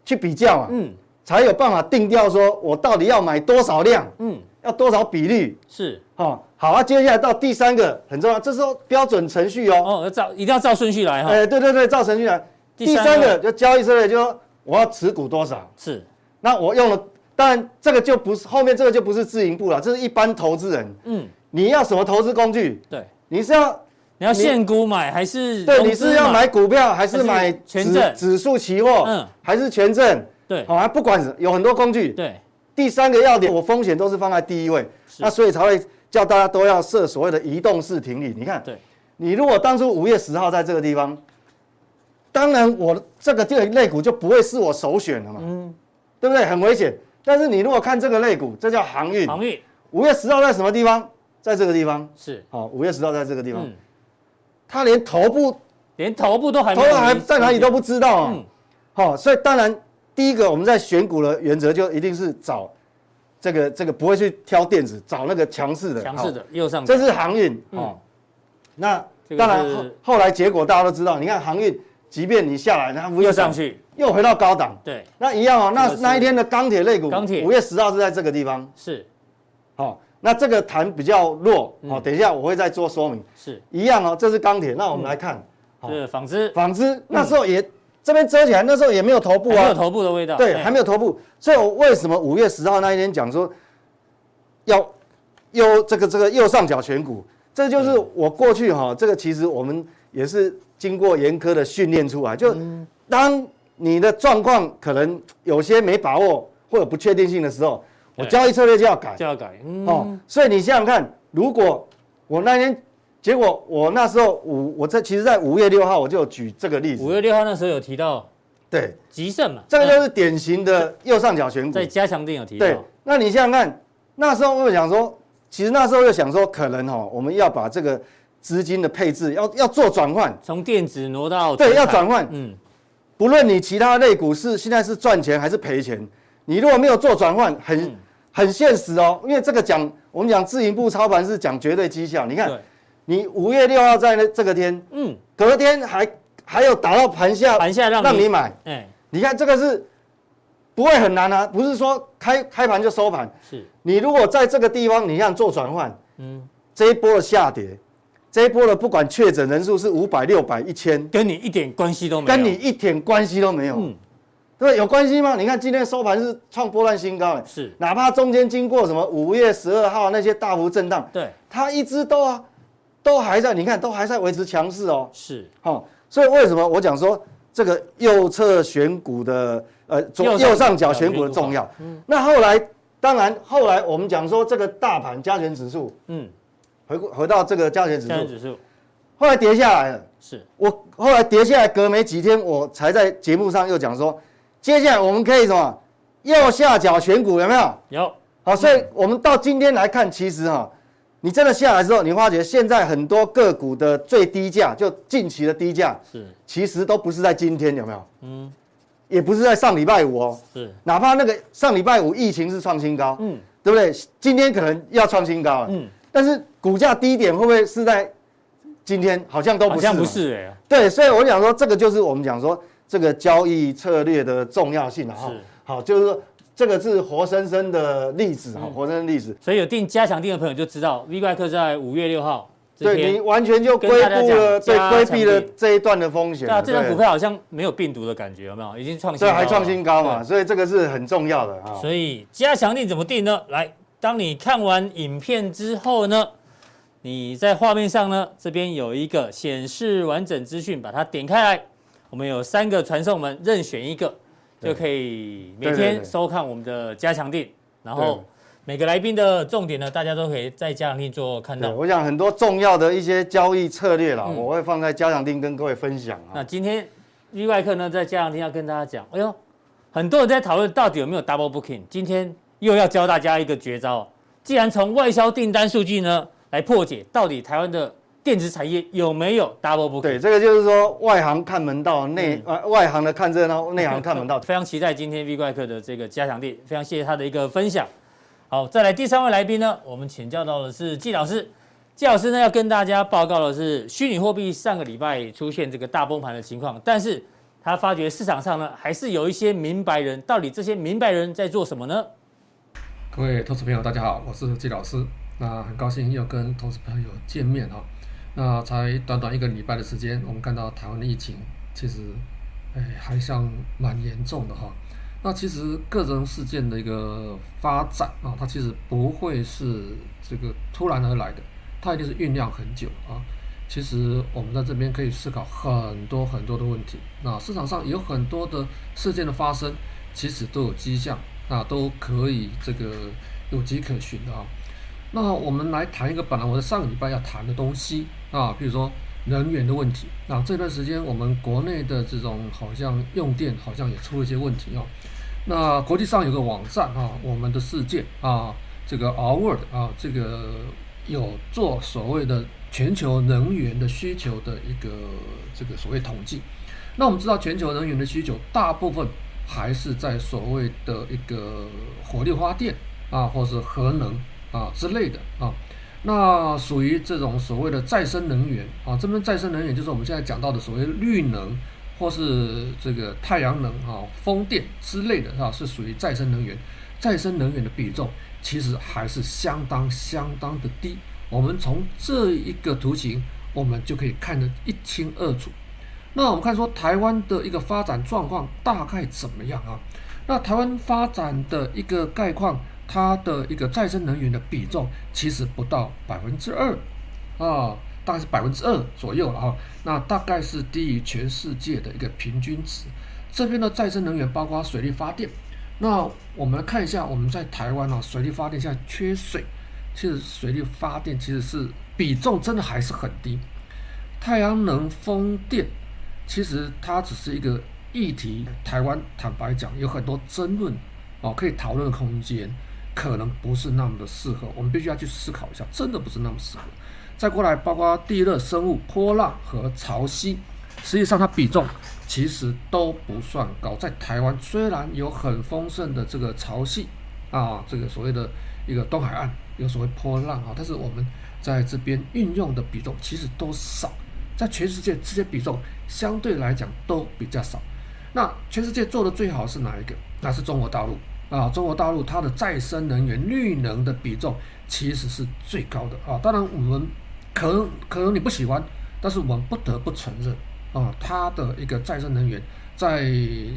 [SPEAKER 4] 去比较嘛，嗯。才有办法定调，说我到底要买多少量？嗯，要多少比率？
[SPEAKER 2] 是，
[SPEAKER 4] 哦，好啊，接下来到第三个很重要，这时候标准程序哦，
[SPEAKER 2] 哦，要照一定要照顺序来哈。
[SPEAKER 4] 哎，对对对，照程序来。第三个就交易策略，就说我要持股多少？
[SPEAKER 2] 是，
[SPEAKER 4] 那我用了，当然这个就不是后面这个就不是自营部了，这是一般投资人。嗯，你要什么投资工具？
[SPEAKER 2] 对，
[SPEAKER 4] 你是要
[SPEAKER 2] 你要现股买还是？
[SPEAKER 4] 对，你是要买股票还是买
[SPEAKER 2] 权证、
[SPEAKER 4] 指数期货？嗯，还是权证？
[SPEAKER 2] 对，
[SPEAKER 4] 好，不管有很多工具。
[SPEAKER 2] 对。
[SPEAKER 4] 第三个要点，我风险都是放在第一位，那所以才会叫大家都要设所谓的移动式停利。你看，
[SPEAKER 2] 对，
[SPEAKER 4] 你如果当初五月十号在这个地方，当然我这个这个类股就不会是我首选了嘛，嗯，对不对？很危险。但是你如果看这个类股，这叫航运，
[SPEAKER 2] 航运
[SPEAKER 4] 五月十号在什么地方？在这个地方
[SPEAKER 2] 是，
[SPEAKER 4] 好，五月十号在这个地方，他连头部
[SPEAKER 2] 连头部都还没
[SPEAKER 4] 头部还在哪里都不知道啊，好，所以当然。第一个，我们在选股的原则就一定是找这个这个不会去挑电子，找那个强势的。
[SPEAKER 2] 强势的右上。
[SPEAKER 4] 这是航运哦。那当然后来结果大家都知道，你看航运，即便你下来，它
[SPEAKER 2] 又上去，
[SPEAKER 4] 又回到高档。
[SPEAKER 2] 对。
[SPEAKER 4] 那一样哦，那那一天的钢铁类股，钢铁五月十号是在这个地方。
[SPEAKER 2] 是。
[SPEAKER 4] 好，那这个弹比较弱哦。等一下我会再做说明。
[SPEAKER 2] 是。
[SPEAKER 4] 一样哦，这是钢铁。那我们来看。
[SPEAKER 2] 是纺织。
[SPEAKER 4] 纺织那时候也。这边遮起来，那时候也没有头部啊，
[SPEAKER 2] 没有头部的味道。
[SPEAKER 4] 对，还没有头部，所以我为什么五月十号那一天讲说要右这个这个右上角选股？这就是我过去哈，这个其实我们也是经过严苛的训练出来。就当你的状况可能有些没把握或者不确定性的时候，我交易策略就要改，
[SPEAKER 2] 就要改。
[SPEAKER 4] 哦，所以你想想看，如果我那天。结果我那时候五，我在其实，在五月六号我就举这个例子。
[SPEAKER 2] 五月六号那时候有提到，
[SPEAKER 4] 对，
[SPEAKER 2] 吉盛嘛，
[SPEAKER 4] 这个就是典型的右上角选股。
[SPEAKER 2] 在加强定有提到。
[SPEAKER 4] 对，那你想想看，那时候我想说，其实那时候又想说，可能哈，我们要把这个资金的配置要要做转换，
[SPEAKER 2] 从电子挪到
[SPEAKER 4] 对，要转换。嗯，不论你其他类股是现在是赚钱还是赔钱，你如果没有做转换，很很现实哦，因为这个讲我们讲自营部操盘是讲绝对绩效，你看。你五月六号在那这个天，嗯，隔天还还有打到盘下，
[SPEAKER 2] 盘下让
[SPEAKER 4] 让你买，哎，你看这个是不会很难啊，不是说开开盘就收盘，
[SPEAKER 2] 是。
[SPEAKER 4] 你如果在这个地方，你想做转换，嗯，这一波的下跌，这一波的不管确诊人数是五百、六百、一千，
[SPEAKER 2] 跟你一点关系都没有，
[SPEAKER 4] 跟你一点关系都没有，嗯，对，有关系吗？你看今天收盘是创波段新高，
[SPEAKER 2] 是，
[SPEAKER 4] 哪怕中间经过什么五月十二号那些大幅震荡，
[SPEAKER 2] 对，
[SPEAKER 4] 它一直都啊。都还在，你看都还在维持强势哦。
[SPEAKER 2] 是，
[SPEAKER 4] 好，所以为什么我讲说这个右侧选股的呃左右上角选股的重要？嗯，那后来当然后来我们讲说这个大盘加权指数，嗯，回回到这个加权指数，加权指数，后来跌下来了。
[SPEAKER 2] 是，
[SPEAKER 4] 我后来跌下来隔没几天，我才在节目上又讲说，接下来我们可以什么右下角选股有没有？
[SPEAKER 2] 有。
[SPEAKER 4] 好，所以我们到今天来看，其实哈。你真的下来之后，你发觉现在很多个股的最低价，就近期的低价，
[SPEAKER 2] 是
[SPEAKER 4] 其实都不是在今天，有没有？嗯，也不是在上礼拜五哦，
[SPEAKER 2] 是，
[SPEAKER 4] 哪怕那个上礼拜五疫情是创新高，嗯，对不对？今天可能要创新高了，嗯，但是股价低点会不会是在今天？好像都不是，
[SPEAKER 2] 好像不是哎，
[SPEAKER 4] 对，所以我想说，这个就是我们讲说这个交易策略的重要性了哈，好，就是说。这个是活生生的例子哈，嗯、活生生例子。
[SPEAKER 2] 所以有定加强定的朋友就知道，V 怪客在五月六号，
[SPEAKER 4] 对你完全就规避了，对，规避了这一段的风险。
[SPEAKER 2] 那这张股票好像没有病毒的感觉，有没有？已经创新高，
[SPEAKER 4] 对，还创新高嘛，所以这个是很重要的啊。
[SPEAKER 2] 所以加强定怎么定呢？来，当你看完影片之后呢，你在画面上呢，这边有一个显示完整资讯，把它点开来，我们有三个传送门，任选一个。就可以每天收看我们的加强錠，然后每个来宾的重点呢，大家都可以在加强錠做看到。
[SPEAKER 4] 我想很多重要的一些交易策略啦，我会放在加强錠跟各位分享啊。
[SPEAKER 2] 那今天 V 怪客呢，在加强錠要跟大家讲，哎呦，很多人在讨论到底有没有 double booking，今天又要教大家一个绝招。既然从外销订单数据呢来破解，到底台湾的电子产业有没有 double booking？
[SPEAKER 4] 对，这个就是说外行看门道，内呃、嗯、外行的看热闹，内行看门道。
[SPEAKER 2] 非常期待今天 V 怪客的这个加强力，非常谢谢他的一个分享。好，再来第三位来宾呢，我们请教到的是季老师。季老师呢要跟大家报告的是，虚拟货币上个礼拜出现这个大崩盘的情况，但是他发觉市场上呢还是有一些明白人，到底这些明白人在做什么呢？
[SPEAKER 5] 各位投资朋友，大家好，我是季老师。那很高兴又跟投资朋友见面哈。那才短短一个礼拜的时间，我们看到台湾的疫情其实，哎，还像蛮严重的哈。那其实个人事件的一个发展啊，它其实不会是这个突然而来的，它一定是酝酿很久啊。其实我们在这边可以思考很多很多的问题。那市场上有很多的事件的发生，其实都有迹象。啊，都可以这个有迹可循的啊。那我们来谈一个本来我在上个礼拜要谈的东西啊，比如说能源的问题。那这段时间我们国内的这种好像用电好像也出了一些问题啊。那国际上有个网站啊，我们的世界啊，这个 Our World 啊，这个有做所谓的全球能源的需求的一个这个所谓统计。那我们知道全球能源的需求大部分。还是在所谓的一个火力发电啊，或是核能啊之类的啊，那属于这种所谓的再生能源啊。这边再生能源就是我们现在讲到的所谓绿能，或是这个太阳能啊、风电之类的啊，是属于再生能源。再生能源的比重其实还是相当相当的低。我们从这一个图形，我们就可以看得一清二楚。那我们看说台湾的一个发展状况大概怎么样啊？那台湾发展的一个概况，它的一个再生能源的比重其实不到百分之二啊，大概是百分之二左右了啊。那大概是低于全世界的一个平均值。这边的再生能源包括水力发电。那我们来看一下，我们在台湾啊，水力发电现在缺水，其实水力发电其实是比重真的还是很低。太阳能、风电。其实它只是一个议题，台湾坦白讲有很多争论哦，可以讨论的空间，可能不是那么的适合。我们必须要去思考一下，真的不是那么适合。再过来，包括地热、生物、波浪和潮汐，实际上它比重其实都不算高。在台湾虽然有很丰盛的这个潮汐啊，这个所谓的一个东海岸有所谓波浪啊，但是我们在这边运用的比重其实都少。在全世界，这些比重相对来讲都比较少。那全世界做的最好是哪一个？那是中国大陆啊！中国大陆它的再生能源、绿能的比重其实是最高的啊。当然，我们可能可能你不喜欢，但是我们不得不承认啊，它的一个再生能源在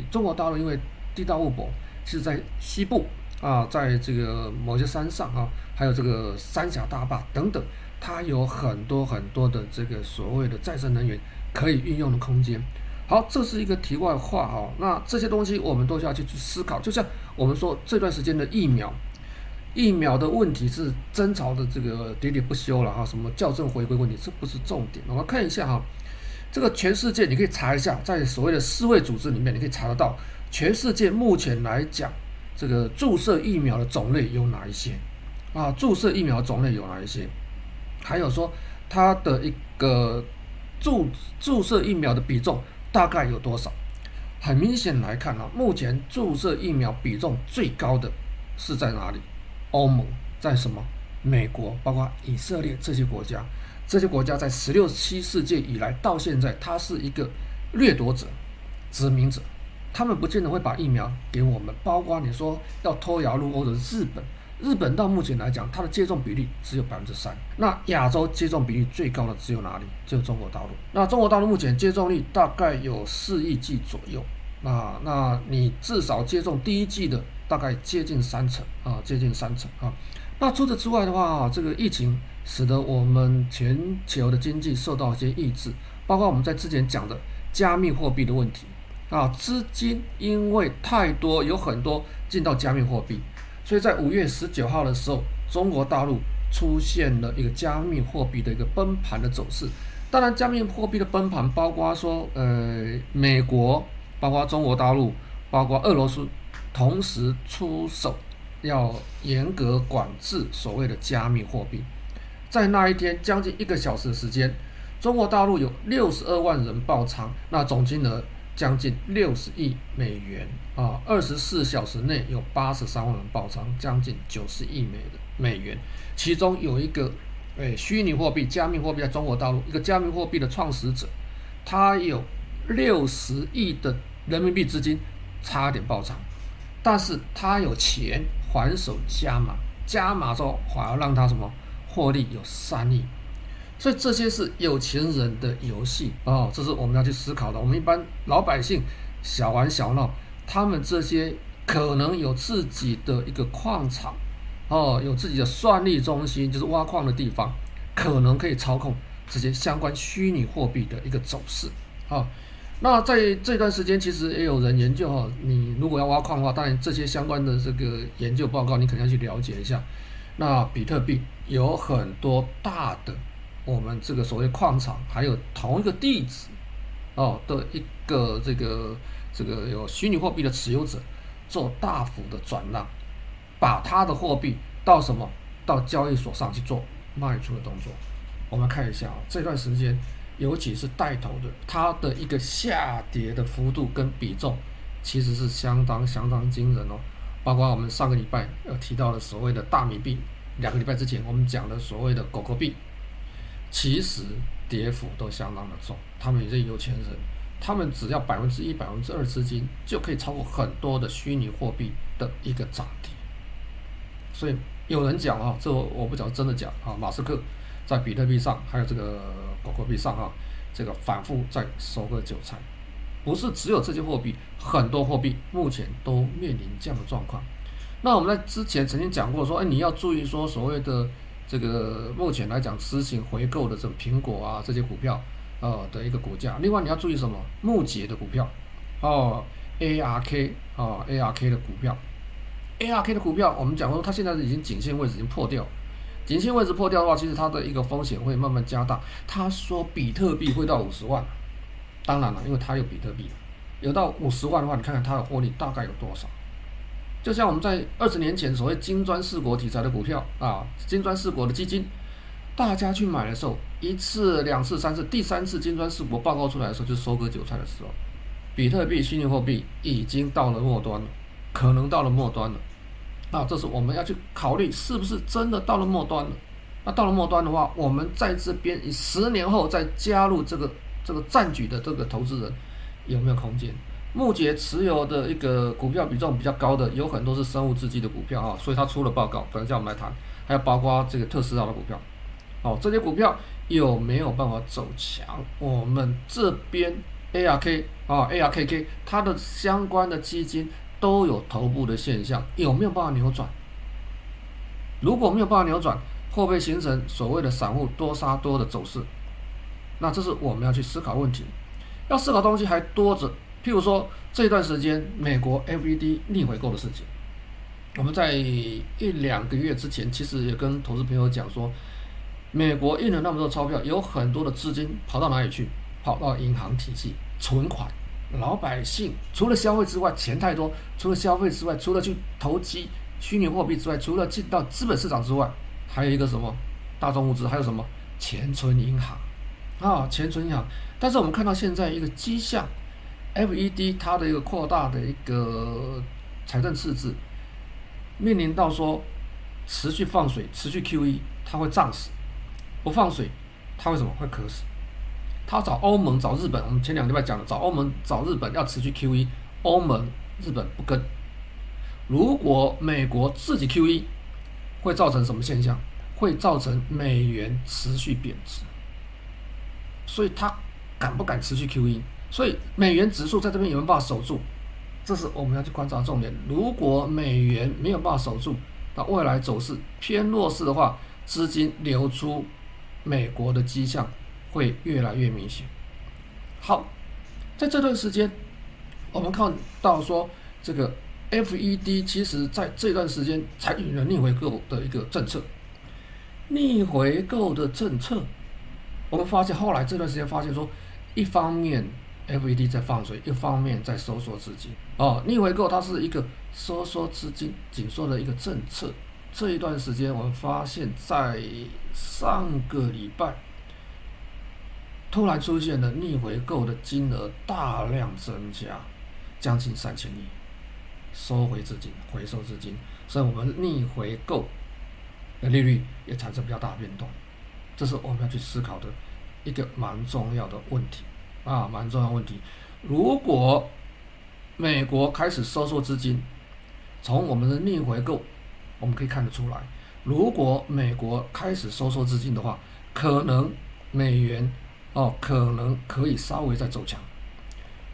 [SPEAKER 5] 中国大陆，因为地大物博，是在西部啊，在这个某些山上啊，还有这个三峡大坝等等。它有很多很多的这个所谓的再生能源可以运用的空间。好，这是一个题外话哈。那这些东西我们都需要去去思考。就像我们说这段时间的疫苗，疫苗的问题是争吵的这个喋喋不休了哈。什么校正回归问题，这不是重点。我们看一下哈，这个全世界你可以查一下，在所谓的世卫组织里面，你可以查得到全世界目前来讲，这个注射疫苗的种类有哪一些啊？注射疫苗种类有哪一些？还有说，它的一个注注射疫苗的比重大概有多少？很明显来看啊，目前注射疫苗比重最高的是在哪里？欧盟，在什么？美国，包括以色列这些国家，这些国家在十六七世纪以来到现在，它是一个掠夺者、殖民者，他们不见得会把疫苗给我们，包括你说要脱亚入欧的日本。日本到目前来讲，它的接种比例只有百分之三。那亚洲接种比例最高的只有哪里？只有中国大陆。那中国大陆目前接种率大概有四亿剂左右。那那你至少接种第一剂的大概接近三成啊，接近三成啊。那除此之外的话，这个疫情使得我们全球的经济受到一些抑制，包括我们在之前讲的加密货币的问题啊，资金因为太多，有很多进到加密货币。所以在五月十九号的时候，中国大陆出现了一个加密货币的一个崩盘的走势。当然，加密货币的崩盘包括说，呃，美国，包括中国大陆，包括俄罗斯，同时出手要严格管制所谓的加密货币。在那一天将近一个小时的时间，中国大陆有六十二万人爆仓，那总金额。将近六十亿美元啊！二十四小时内有八十三万人爆仓，将近九十亿美的美元。其中有一个诶，虚拟货币、加密货币在中国大陆一个加密货币的创始者，他有六十亿的人民币资金，差点爆仓，但是他有钱还手加码，加码之后还要让他什么获利有三亿，所以这些是有钱人的游戏哦，这是我们要去思考的。我们一般老百姓小玩小闹，他们这些可能有自己的一个矿场哦，有自己的算力中心，就是挖矿的地方，可能可以操控这些相关虚拟货币的一个走势啊。那在这段时间，其实也有人研究哈，你如果要挖矿的话，当然这些相关的这个研究报告，你肯定要去了解一下。那比特币有很多大的我们这个所谓矿场，还有同一个地址哦的一个这个这个有虚拟货币的持有者，做大幅的转让，把他的货币到什么到交易所上去做卖出的动作。我们看一下啊，这段时间。尤其是带头的，它的一个下跌的幅度跟比重，其实是相当相当惊人哦。包括我们上个礼拜呃提到的所谓的大米币，两个礼拜之前我们讲的所谓的狗狗币，其实跌幅都相当的重。他们也是有钱人，他们只要百分之一、百分之二资金，就可以超过很多的虚拟货币的一个涨跌。所以有人讲啊，这我不晓得真的假啊，马斯克。在比特币上，还有这个狗狗币上啊，这个反复在收割韭菜，不是只有这些货币，很多货币目前都面临这样的状况。那我们在之前曾经讲过说，哎，你要注意说所谓的这个目前来讲实行回购的这种苹果啊这些股票，呃的一个股价。另外你要注意什么？木捷的股票，哦，ARK 哦，ARK 的股票，ARK 的股票，我们讲说它现在已经颈线位置已经破掉。颈线位置破掉的话，其实它的一个风险会慢慢加大。他说比特币会到五十万，当然了，因为它有比特币，有到五十万的话，你看看它的获利大概有多少？就像我们在二十年前所谓金砖四国题材的股票啊，金砖四国的基金，大家去买的时候，一次、两次、三次，第三次金砖四国报告出来的时候，就收割韭菜的时候。比特币虚拟货币已经到了末端了，可能到了末端了。那这是我们要去考虑，是不是真的到了末端了？那到了末端的话，我们在这边十年后再加入这个这个战局的这个投资人有没有空间？目前持有的一个股票比重比较高的，有很多是生物制剂的股票啊，所以他出了报告，等一下我们来谈。还有包括这个特斯拉的股票，哦，这些股票有没有办法走强？我们这边 ARK 啊，ARKK 它的相关的基金。都有头部的现象，有没有办法扭转？如果没有办法扭转，会不会形成所谓的散户多杀多的走势？那这是我们要去思考问题。要思考东西还多着，譬如说这段时间美国 FED 逆回购的事情，我们在一两个月之前，其实也跟投资朋友讲说，美国印了那么多钞票，有很多的资金跑到哪里去？跑到银行体系存款。老百姓除了消费之外，钱太多；除了消费之外，除了去投机虚拟货币之外，除了进到资本市场之外，还有一个什么大众物资？还有什么钱存银行啊？钱存银行。但是我们看到现在一个迹象，FED 它的一个扩大的一个财政赤字，面临到说持续放水、持续 QE，它会胀死；不放水，它为什么会渴死？他找欧盟、找日本，我们前两礼拜讲了，找欧盟、找日本要持续 QE，欧盟、日本不跟。如果美国自己 QE，会造成什么现象？会造成美元持续贬值。所以他敢不敢持续 QE？所以美元指数在这边有没有办法守住？这是我们要去观察重点。如果美元没有办法守住，那未来走势偏弱势的话，资金流出美国的迹象。会越来越明显。好，在这段时间，我们看到说，这个 FED 其实在这段时间采取了逆回购的一个政策。逆回购的政策，我们发现后来这段时间发现说，一方面 FED 在放水，一方面在收缩资金。哦，逆回购它是一个收缩资金紧缩的一个政策。这一段时间，我们发现，在上个礼拜。突然出现了逆回购的金额大量增加，将近三千亿，收回资金，回收资金，所以我们逆回购的利率也产生比较大的变动，这是我们要去思考的一个蛮重要的问题啊，蛮重要问题。如果美国开始收缩资金，从我们的逆回购我们可以看得出来，如果美国开始收缩资金的话，可能美元哦，可能可以稍微再走强。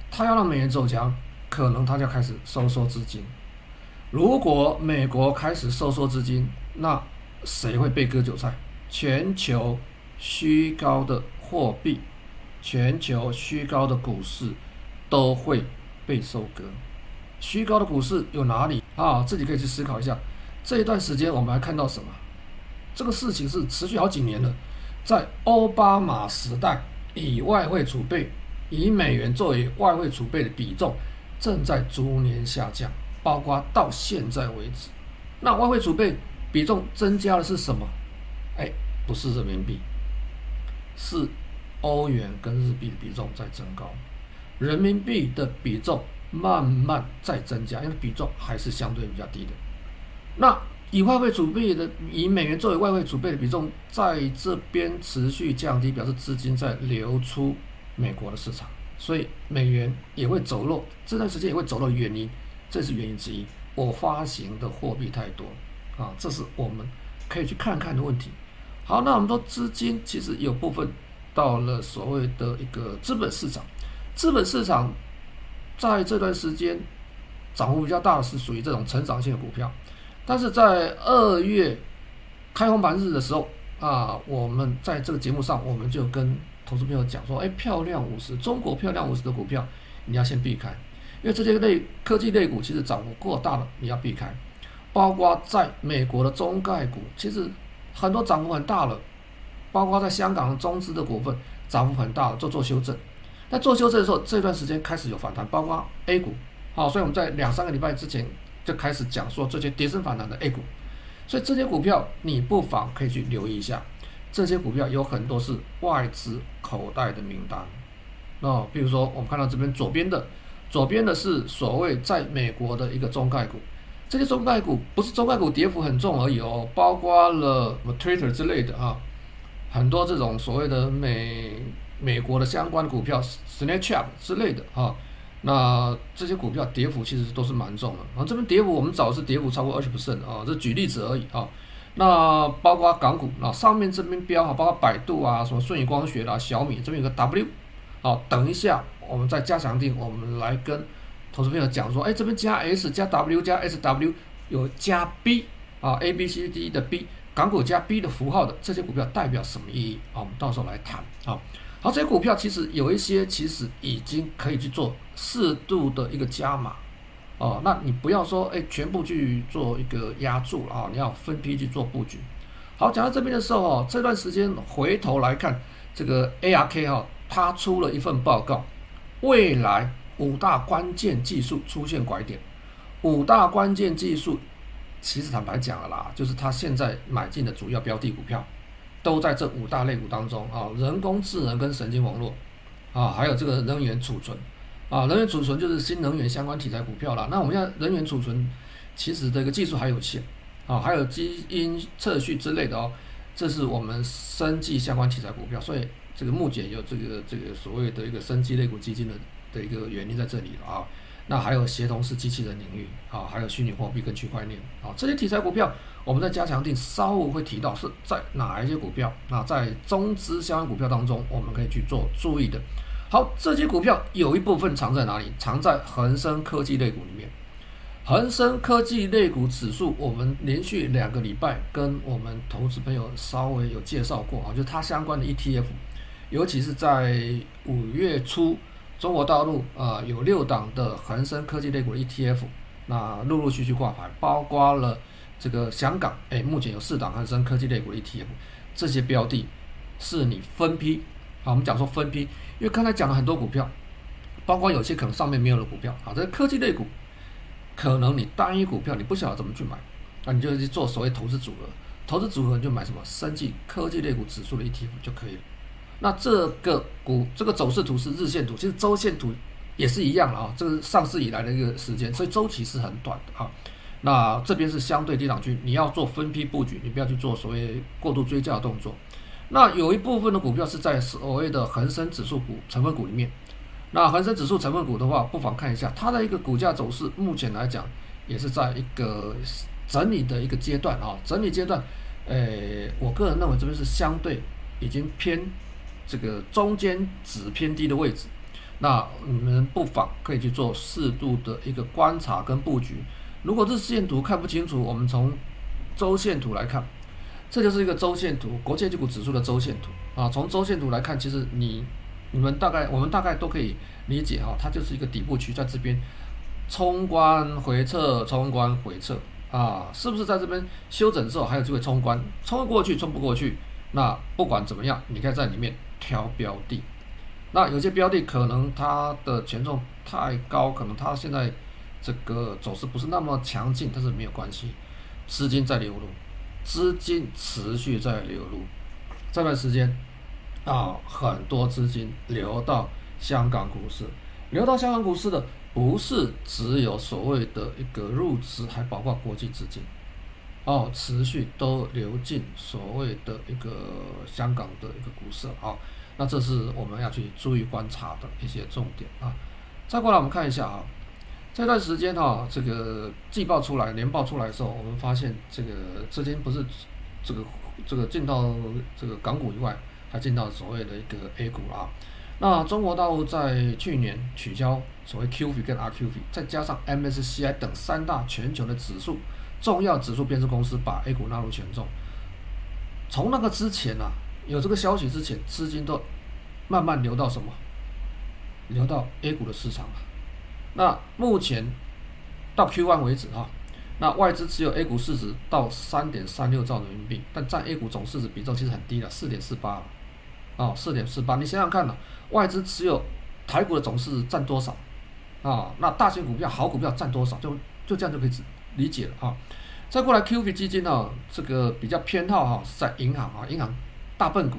[SPEAKER 5] 他要让美元走强，可能他就开始收缩资金。如果美国开始收缩资金，那谁会被割韭菜？全球虚高的货币，全球虚高的股市都会被收割。虚高的股市有哪里啊？自己可以去思考一下。这一段时间我们还看到什么？这个事情是持续好几年了。在奥巴马时代，以外汇储备，以美元作为外汇储备的比重正在逐年下降。包括到现在为止，那外汇储备比重增加的是什么？哎，不是人民币，是欧元跟日币的比重在增高，人民币的比重慢慢在增加，因为比重还是相对比较低的。那以外汇储备的，以美元作为外汇储备的比重在这边持续降低，表示资金在流出美国的市场，所以美元也会走弱，这段时间也会走弱的原因。这是原因之一，我发行的货币太多啊，这是我们可以去看看的问题。好，那我们说资金其实有部分到了所谓的一个资本市场，资本市场在这段时间涨幅比较大的是属于这种成长性的股票，但是在二月开红盘日的时候啊，我们在这个节目上我们就跟投资朋友讲说，哎，漂亮五十，中国漂亮五十的股票你要先避开。因为这些类科技类股其实涨幅过大了，你要避开。包括在美国的中概股，其实很多涨幅很大了。包括在香港中资的股份涨幅很大，做做修正。那做修正的时候，这段时间开始有反弹，包括 A 股。好，所以我们在两三个礼拜之前就开始讲说这些跌升反弹的 A 股。所以这些股票你不妨可以去留意一下。这些股票有很多是外资口袋的名单。那比如说我们看到这边左边的。左边的是所谓在美国的一个中概股，这些中概股不是中概股跌幅很重而已哦，包括了 Twitter 之类的啊，很多这种所谓的美美国的相关股票，Snapchat 之类的啊，那这些股票跌幅其实都是蛮重的。然后这边跌幅我们找是跌幅超过二十 percent 啊，这举例子而已啊。那包括港股，那上面这边标啊，包括百度啊，什么舜宇光学啊、小米，这边有个 W，好，等一下。我们再加强定，我们来跟投资朋友讲说，哎，这边加 S 加 W 加 SW 有加 B 啊，A B C D 的 B，港股加 B 的符号的这些股票代表什么意义啊？我们到时候来谈啊。好，这些股票其实有一些其实已经可以去做适度的一个加码哦。那你不要说哎，全部去做一个押注啊，你要分批去做布局。好，讲到这边的时候哦，这段时间回头来看这个 ARK 哈，它出了一份报告。未来五大关键技术出现拐点，五大关键技术其实坦白讲了啦，就是他现在买进的主要标的股票，都在这五大类股当中啊，人工智能跟神经网络啊，还有这个能源储存啊，能源储存就是新能源相关题材股票啦。那我们现在能源储存其实这个技术还有限啊，还有基因测序之类的哦，这是我们生技相关题材股票，所以。这个目前有这个这个所谓的一个生机类股基金的的一个原因在这里了啊，那还有协同式机器人领域啊，还有虚拟货币跟区块链啊，这些题材股票，我们在加强定稍后会提到是在哪一些股票啊，在中资相关股票当中，我们可以去做注意的。好，这些股票有一部分藏在哪里？藏在恒生科技类股里面。恒生科技类股指数，我们连续两个礼拜跟我们投资朋友稍微有介绍过啊，就它相关的 ETF。尤其是在五月初，中国大陆、呃、有六档的恒生科技类股的 ETF，那陆陆续续挂牌，包括了这个香港，哎，目前有四档恒生科技类股的 ETF，这些标的，是你分批，好，我们讲说分批，因为刚才讲了很多股票，包括有些可能上面没有的股票，好，这个科技类股，可能你单一股票你不晓得怎么去买，那你就去做所谓投资组合，投资组合你就买什么生技科技类股指数的 ETF 就可以了。那这个股这个走势图是日线图，其实周线图也是一样了啊。这个上市以来的一个时间，所以周期是很短的啊。那这边是相对低档区，你要做分批布局，你不要去做所谓过度追加的动作。那有一部分的股票是在所谓的恒生指数股成分股里面。那恒生指数成分股的话，不妨看一下它的一个股价走势，目前来讲也是在一个整理的一个阶段啊，整理阶段，诶，我个人认为这边是相对已经偏这个中间值偏低的位置，那你们不妨可以去做适度的一个观察跟布局。如果日线图看不清楚，我们从周线图来看，这就是一个周线图，国际技术指数的周线图啊。从周线图来看，其实你你们大概我们大概都可以理解哈，它就是一个底部区在这边冲关回撤，冲关回撤啊，是不是在这边修整之后还有机会冲关，冲过去冲不过去？那不管怎么样，你可以在里面挑标的。那有些标的可能它的权重太高，可能它现在这个走势不是那么强劲，但是没有关系，资金在流入。资金持续在流入，这段时间啊，很多资金流到香港股市，流到香港股市的不是只有所谓的一个入资，还包括国际资金，哦，持续都流进所谓的一个香港的一个股市啊，那这是我们要去注意观察的一些重点啊。再过来我们看一下啊。这段时间哈、这个季报出来、年报出来的时候，我们发现这个资金不是这个这个进到这个港股以外，还进到所谓的一个 A 股啊。那中国大陆在去年取消所谓 QF 跟 RQF，再加上 MSCI 等三大全球的指数重要指数编制公司把 A 股纳入权重。从那个之前啊，有这个消息之前，资金都慢慢流到什么？流到 A 股的市场了。那目前到 Q1 为止哈，那外资持有 A 股市值到三点三六兆人民币，但占 A 股总市值比重其实很低了，四点四八了，啊，四点四八。你想想看呢，外资持有台股的总市值占多少？啊，那大型股票、好股票占多少？就就这样就可以理解了哈。再过来 QF 基金呢，这个比较偏好哈是在银行啊，银行大笨股，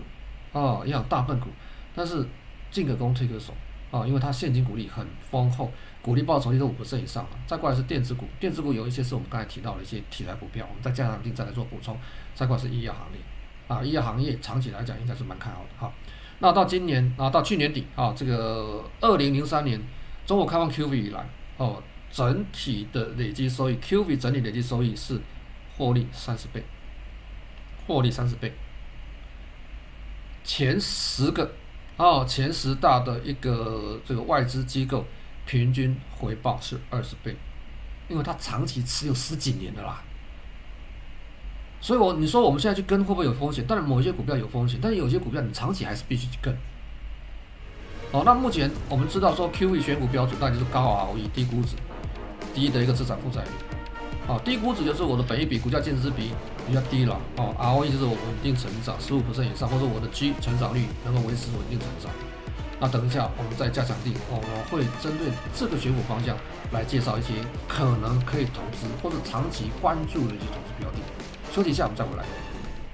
[SPEAKER 5] 啊，银行大笨股，但是进可攻退可守啊，因为它现金股利很丰厚。股利报酬率都五%以上了，再过来是电子股，电子股有一些是我们刚才提到的一些题材股票，我们再加上定再来做补充。再过来是医药行业，啊，医药行业长期来讲应该是蛮看好的哈。那到今年啊，到去年底啊，这个二零零三年中国开放 QF 以来，哦，整体的累计收益，QV 整体累计收益是获利三十倍，获利三十倍，前十个哦，前十大的一个这个外资机构。平均回报是二十倍，因为它长期持有十几年的啦，所以我你说我们现在去跟会不会有风险？当然某些股票有风险，但是有些股票你长期还是必须去跟。哦，那目前我们知道说 QE 选股标准，那就是高 ROE、低估值、低的一个资产负债率。啊，低估值就是我的本益比、股价净值比比较低了。啊，ROE 就是我稳定成长十五%以上，或者我的 G 成长率能够维持稳定成长。那等一下，我们再加强定，我们会针对这个选股方向来介绍一些可能可以投资或者长期关注的一些投资标的。休息一下，我们再回来。